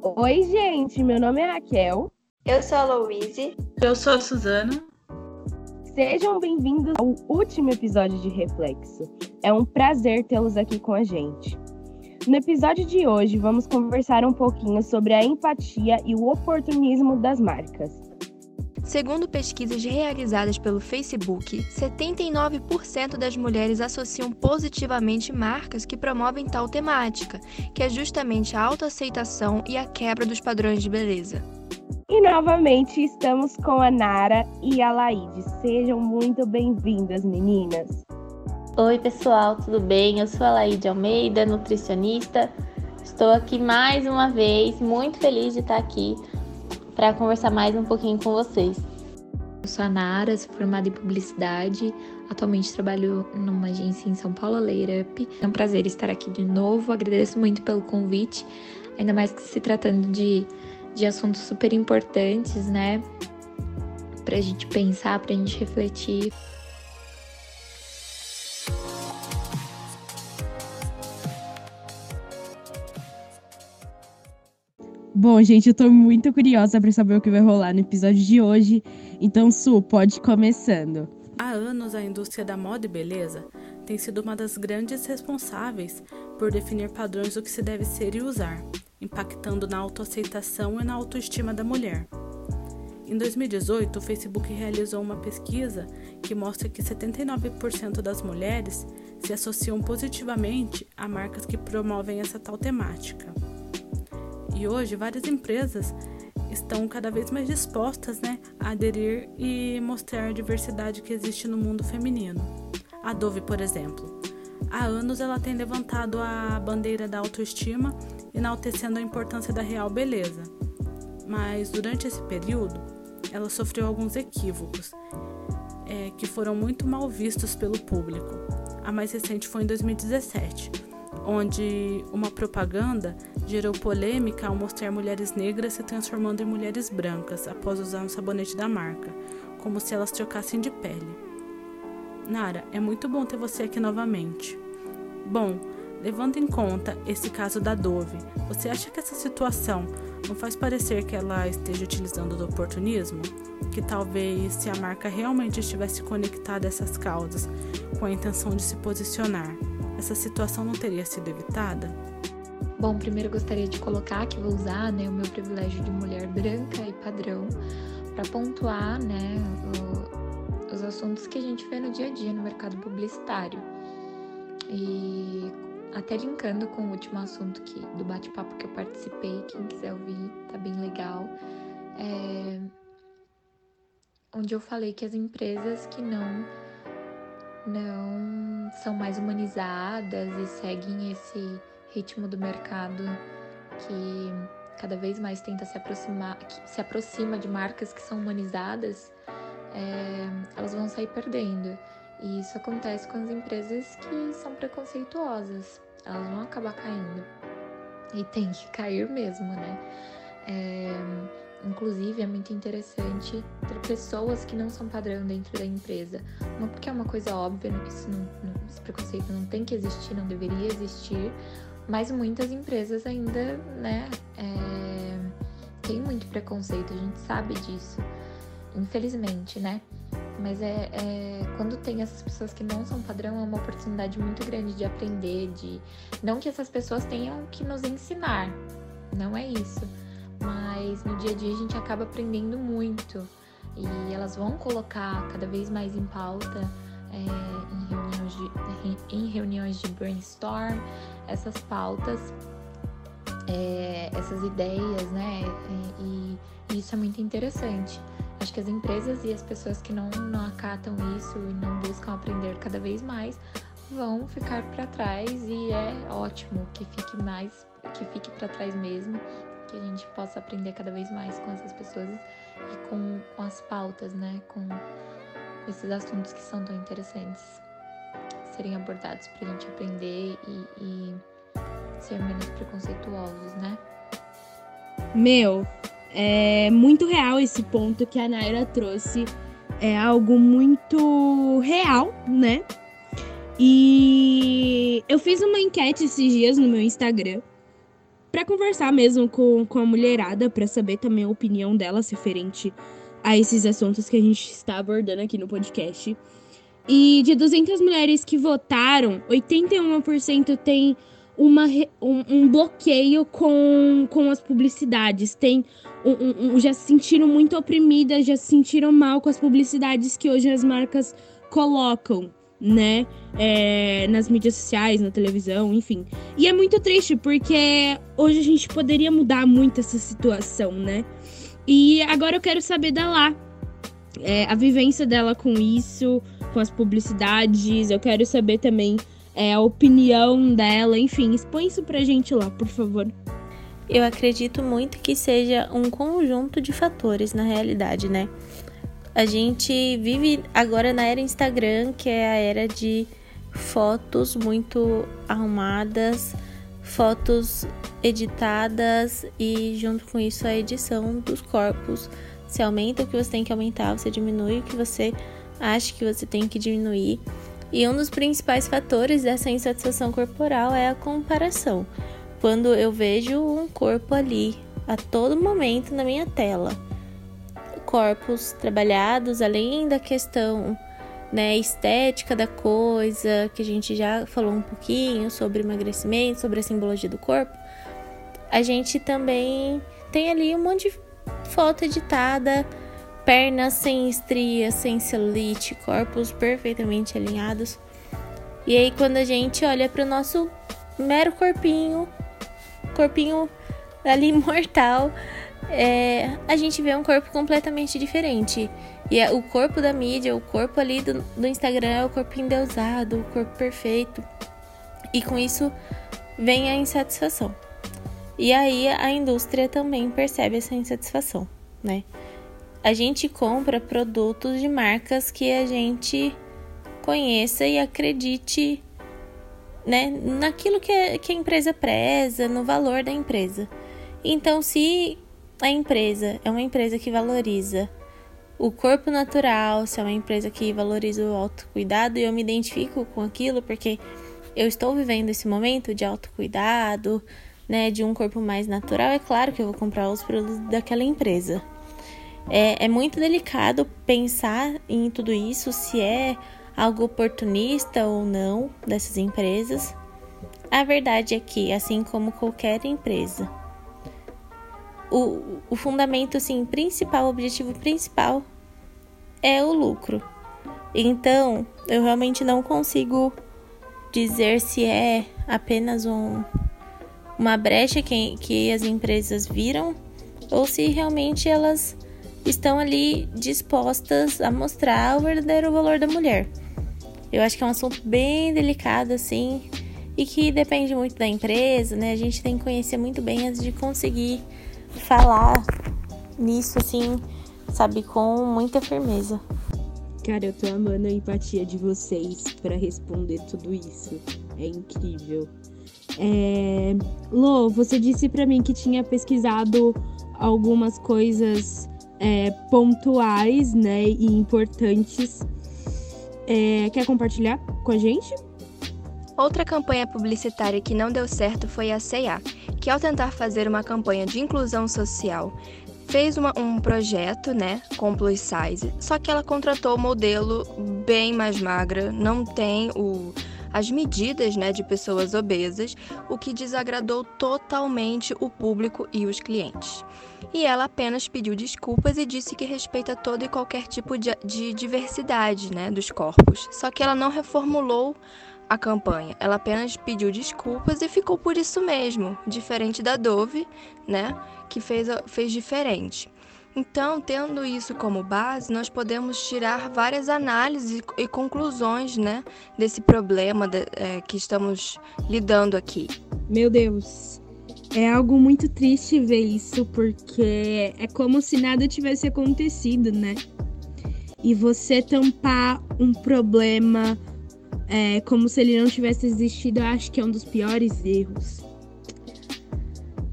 Oi, gente, meu nome é Raquel. Eu sou a Louise. Eu sou a Suzana. Sejam bem-vindos ao último episódio de Reflexo. É um prazer tê-los aqui com a gente. No episódio de hoje, vamos conversar um pouquinho sobre a empatia e o oportunismo das marcas. Segundo pesquisas realizadas pelo Facebook, 79% das mulheres associam positivamente marcas que promovem tal temática, que é justamente a autoaceitação e a quebra dos padrões de beleza. E novamente estamos com a Nara e a Laide. Sejam muito bem-vindas, meninas. Oi, pessoal, tudo bem? Eu sou a Laide Almeida, nutricionista. Estou aqui mais uma vez, muito feliz de estar aqui para conversar mais um pouquinho com vocês. Eu sou a Nara, sou formada em publicidade. Atualmente trabalho numa agência em São Paulo, Up. É um prazer estar aqui de novo. Agradeço muito pelo convite, ainda mais que se tratando de, de assuntos super importantes, né? Pra gente pensar, pra gente refletir. Bom, gente, eu tô muito curiosa para saber o que vai rolar no episódio de hoje. Então, Su, pode ir começando. Há anos, a indústria da moda e beleza tem sido uma das grandes responsáveis por definir padrões do que se deve ser e usar, impactando na autoaceitação e na autoestima da mulher. Em 2018, o Facebook realizou uma pesquisa que mostra que 79% das mulheres se associam positivamente a marcas que promovem essa tal temática. E hoje várias empresas estão cada vez mais dispostas né, a aderir e mostrar a diversidade que existe no mundo feminino. A Dove, por exemplo. Há anos ela tem levantado a bandeira da autoestima, enaltecendo a importância da real beleza. Mas durante esse período, ela sofreu alguns equívocos é, que foram muito mal vistos pelo público. A mais recente foi em 2017 onde uma propaganda gerou polêmica ao mostrar mulheres negras se transformando em mulheres brancas após usar um sabonete da marca, como se elas trocassem de pele. Nara, é muito bom ter você aqui novamente. Bom, levando em conta esse caso da Dove, você acha que essa situação não faz parecer que ela esteja utilizando do oportunismo? Que talvez se a marca realmente estivesse conectada a essas causas com a intenção de se posicionar, essa situação não teria sido evitada? Bom, primeiro gostaria de colocar que vou usar né, o meu privilégio de mulher branca e padrão para pontuar né, o, os assuntos que a gente vê no dia a dia no mercado publicitário. E até linkando com o último assunto que, do bate-papo que eu participei, quem quiser ouvir, tá bem legal. É, onde eu falei que as empresas que não não são mais humanizadas e seguem esse ritmo do mercado que cada vez mais tenta se aproximar, se aproxima de marcas que são humanizadas, é, elas vão sair perdendo. E isso acontece com as empresas que são preconceituosas, elas vão acabar caindo. E tem que cair mesmo, né? É, Inclusive, é muito interessante ter pessoas que não são padrão dentro da empresa. Não porque é uma coisa óbvia, isso não, não, esse preconceito não tem que existir, não deveria existir, mas muitas empresas ainda, né, é, tem muito preconceito, a gente sabe disso, infelizmente, né? Mas é, é, quando tem essas pessoas que não são padrão, é uma oportunidade muito grande de aprender, de não que essas pessoas tenham que nos ensinar, não é isso mas no dia a dia a gente acaba aprendendo muito e elas vão colocar cada vez mais em pauta é, em, reuniões de, em reuniões de brainstorm essas pautas, é, essas ideias, né? É, e, e, isso é muito interessante. Acho que as empresas e as pessoas que não, não acatam isso e não buscam aprender cada vez mais vão ficar para trás e é ótimo que fique mais, que fique para trás mesmo que a gente possa aprender cada vez mais com essas pessoas e com, com as pautas, né? Com esses assuntos que são tão interessantes serem abordados para a gente aprender e, e ser menos preconceituosos, né? Meu, é muito real esse ponto que a Naira trouxe. É algo muito real, né? E eu fiz uma enquete esses dias no meu Instagram para conversar mesmo com, com a mulherada, para saber também a opinião delas referente a esses assuntos que a gente está abordando aqui no podcast. E de 200 mulheres que votaram, 81% tem uma, um, um, bloqueio com, com as publicidades. Tem um, um, já se sentiram muito oprimidas, já se sentiram mal com as publicidades que hoje as marcas colocam, né? É, nas mídias sociais, na televisão, enfim. E é muito triste, porque hoje a gente poderia mudar muito essa situação, né? E agora eu quero saber da Lá. É, a vivência dela com isso, com as publicidades. Eu quero saber também é, a opinião dela. Enfim, expõe isso pra gente lá, por favor. Eu acredito muito que seja um conjunto de fatores na realidade, né? A gente vive agora na era Instagram, que é a era de fotos muito arrumadas, fotos editadas e junto com isso a edição dos corpos. Você aumenta o que você tem que aumentar, você diminui o que você acha que você tem que diminuir. E um dos principais fatores dessa insatisfação corporal é a comparação. Quando eu vejo um corpo ali a todo momento na minha tela, corpos trabalhados além da questão né, estética da coisa, que a gente já falou um pouquinho sobre emagrecimento, sobre a simbologia do corpo, a gente também tem ali um monte de foto editada, pernas sem estrias, sem celulite, corpos perfeitamente alinhados. E aí quando a gente olha para o nosso mero corpinho, corpinho ali mortal, é, a gente vê um corpo completamente diferente. E é, o corpo da mídia, o corpo ali do, do Instagram é o corpo endeusado, o corpo perfeito. E com isso vem a insatisfação. E aí a indústria também percebe essa insatisfação, né? A gente compra produtos de marcas que a gente conheça e acredite né, naquilo que, que a empresa preza, no valor da empresa. Então, se a empresa é uma empresa que valoriza o corpo natural, se é uma empresa que valoriza o autocuidado e eu me identifico com aquilo porque eu estou vivendo esse momento de autocuidado, né, de um corpo mais natural, é claro que eu vou comprar os produtos daquela empresa. É, é muito delicado pensar em tudo isso, se é algo oportunista ou não dessas empresas. A verdade é que, assim como qualquer empresa, o, o fundamento assim, principal, o objetivo principal é o lucro. Então, eu realmente não consigo dizer se é apenas um, uma brecha que, que as empresas viram ou se realmente elas estão ali dispostas a mostrar o verdadeiro valor da mulher. Eu acho que é um assunto bem delicado assim e que depende muito da empresa, né? A gente tem que conhecer muito bem antes de conseguir falar nisso assim, sabe, com muita firmeza. Cara, eu tô amando a empatia de vocês para responder tudo isso. É incrível. É... Lô, você disse para mim que tinha pesquisado algumas coisas é, pontuais, né, e importantes. É, quer compartilhar com a gente? Outra campanha publicitária que não deu certo foi a C&A, que ao tentar fazer uma campanha de inclusão social, fez uma, um projeto, né, com plus size, só que ela contratou um modelo bem mais magra, não tem o as medidas né, de pessoas obesas, o que desagradou totalmente o público e os clientes. E ela apenas pediu desculpas e disse que respeita todo e qualquer tipo de, de diversidade né, dos corpos. Só que ela não reformulou a campanha. Ela apenas pediu desculpas e ficou por isso mesmo, diferente da Dove, né, que fez, fez diferente. Então, tendo isso como base, nós podemos tirar várias análises e conclusões, né, desse problema de, é, que estamos lidando aqui. Meu Deus, é algo muito triste ver isso, porque é como se nada tivesse acontecido, né? E você tampar um problema é, como se ele não tivesse existido, eu acho que é um dos piores erros.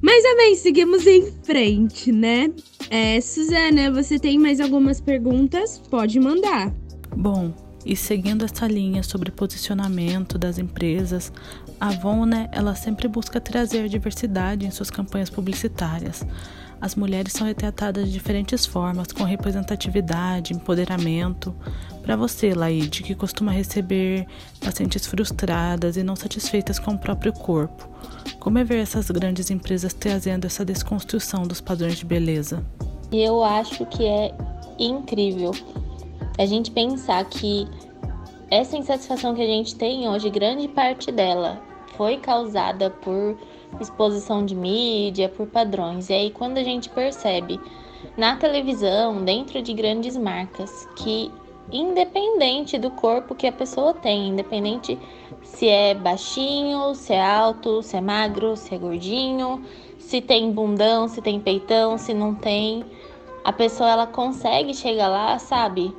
Mas também seguimos em frente, né? É, Suzana, você tem mais algumas perguntas? Pode mandar. Bom, E seguindo essa linha sobre posicionamento das empresas, a Avon, né, ela sempre busca trazer diversidade em suas campanhas publicitárias. As mulheres são retratadas de diferentes formas, com representatividade, empoderamento. Para você, Laide, que costuma receber pacientes frustradas e não satisfeitas com o próprio corpo, como é ver essas grandes empresas trazendo essa desconstrução dos padrões de beleza? Eu acho que é incrível a gente pensar que essa insatisfação que a gente tem hoje, grande parte dela foi causada por exposição de mídia, por padrões. E aí, quando a gente percebe na televisão, dentro de grandes marcas, que independente do corpo que a pessoa tem, independente se é baixinho, se é alto, se é magro, se é gordinho, se tem bundão, se tem peitão, se não tem, a pessoa ela consegue chegar lá, sabe?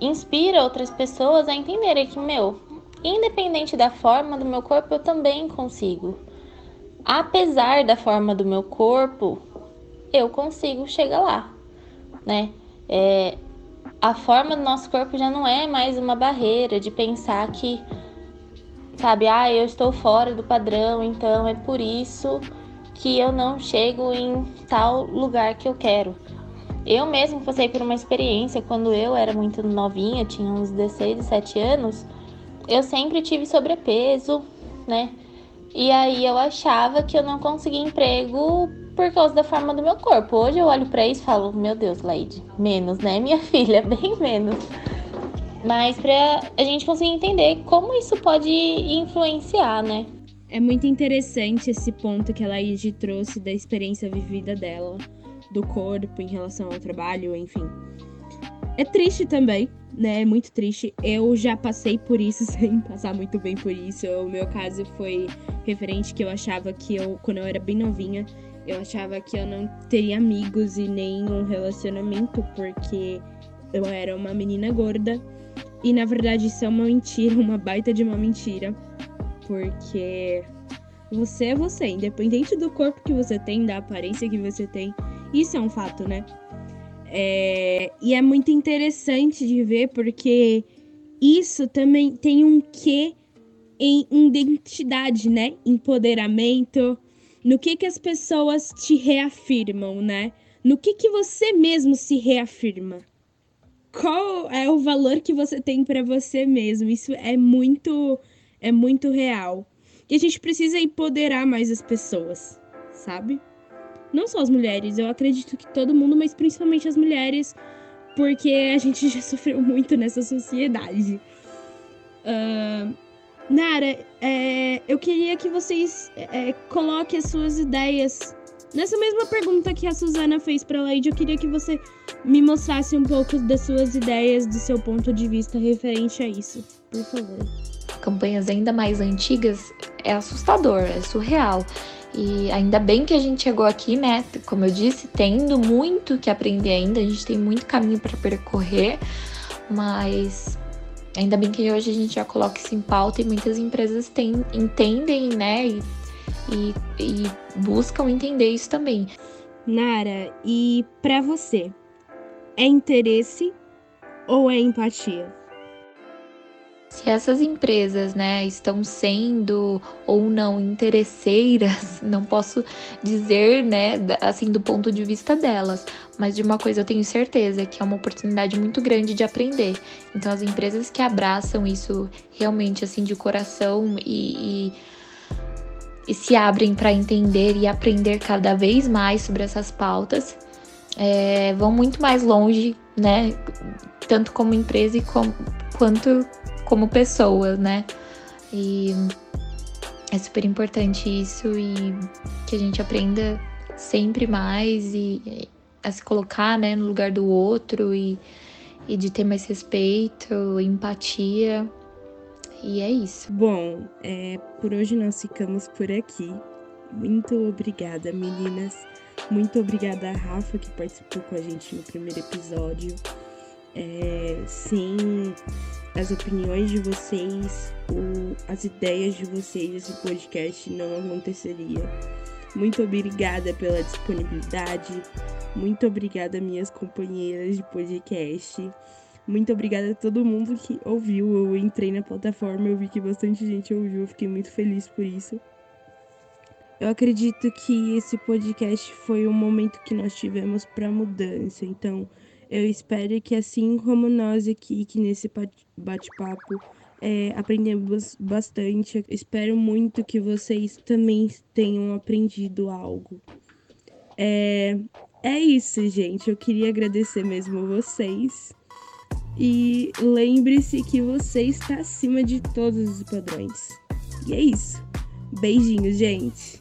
Inspira outras pessoas a entenderem que, meu, independente da forma do meu corpo, eu também consigo. Apesar da forma do meu corpo, eu consigo chegar lá, né? É, a forma do nosso corpo já não é mais uma barreira de pensar que, sabe, ah, eu estou fora do padrão, então é por isso que eu não chego em tal lugar que eu quero. Eu mesmo passei por uma experiência quando eu era muito novinha, tinha uns 16, 17 anos, eu sempre tive sobrepeso, né? E aí eu achava que eu não conseguia emprego por causa da forma do meu corpo. Hoje eu olho para isso e falo, meu Deus, Laide, menos, né, minha filha, bem menos. Mas para a gente conseguir entender como isso pode influenciar, né? É muito interessante esse ponto que a Laide trouxe da experiência vivida dela, do corpo em relação ao trabalho, enfim. É triste também, né? É muito triste. Eu já passei por isso sem passar muito bem por isso. O meu caso foi referente que eu achava que eu, quando eu era bem novinha, eu achava que eu não teria amigos e nem um relacionamento porque eu era uma menina gorda. E na verdade isso é uma mentira, uma baita de uma mentira. Porque você é você, independente do corpo que você tem, da aparência que você tem. Isso é um fato, né? É... E é muito interessante de ver porque isso também tem um quê em identidade, né? Empoderamento, no que que as pessoas te reafirmam, né? No que que você mesmo se reafirma? Qual é o valor que você tem para você mesmo? Isso é muito é muito real. E a gente precisa empoderar mais as pessoas, sabe? Não só as mulheres, eu acredito que todo mundo, mas principalmente as mulheres, porque a gente já sofreu muito nessa sociedade. Uh, Nara, é, eu queria que vocês é, coloquem as suas ideias. Nessa mesma pergunta que a Suzana fez para a Leide, eu queria que você me mostrasse um pouco das suas ideias, do seu ponto de vista referente a isso. Por favor. Campanhas ainda mais antigas é assustador, é surreal. E ainda bem que a gente chegou aqui, né? Como eu disse, tendo muito que aprender ainda, a gente tem muito caminho para percorrer, mas Ainda bem que hoje a gente já coloca isso em pauta e muitas empresas tem, entendem, né? E, e, e buscam entender isso também. Nara, e para você, é interesse ou é empatia? Se essas empresas, né, estão sendo ou não interesseiras, não posso dizer, né, assim do ponto de vista delas, mas de uma coisa eu tenho certeza que é uma oportunidade muito grande de aprender. Então as empresas que abraçam isso realmente assim de coração e, e, e se abrem para entender e aprender cada vez mais sobre essas pautas, é, vão muito mais longe, né, tanto como empresa e quanto como pessoa, né? E é super importante isso e que a gente aprenda sempre mais e a se colocar, né, no lugar do outro e, e de ter mais respeito, empatia. E é isso. Bom, é, por hoje nós ficamos por aqui. Muito obrigada, meninas. Muito obrigada a Rafa que participou com a gente no primeiro episódio. É, sim, as opiniões de vocês, o, as ideias de vocês, esse podcast não aconteceria. Muito obrigada pela disponibilidade. Muito obrigada, minhas companheiras de podcast. Muito obrigada a todo mundo que ouviu. Eu entrei na plataforma, eu vi que bastante gente ouviu, eu fiquei muito feliz por isso. Eu acredito que esse podcast foi um momento que nós tivemos para mudança. Então, eu espero que assim como nós aqui, que nesse bate-papo é, aprendemos bastante. espero muito que vocês também tenham aprendido algo. É, é isso, gente. Eu queria agradecer mesmo vocês. E lembre-se que você está acima de todos os padrões. E é isso. Beijinhos, gente.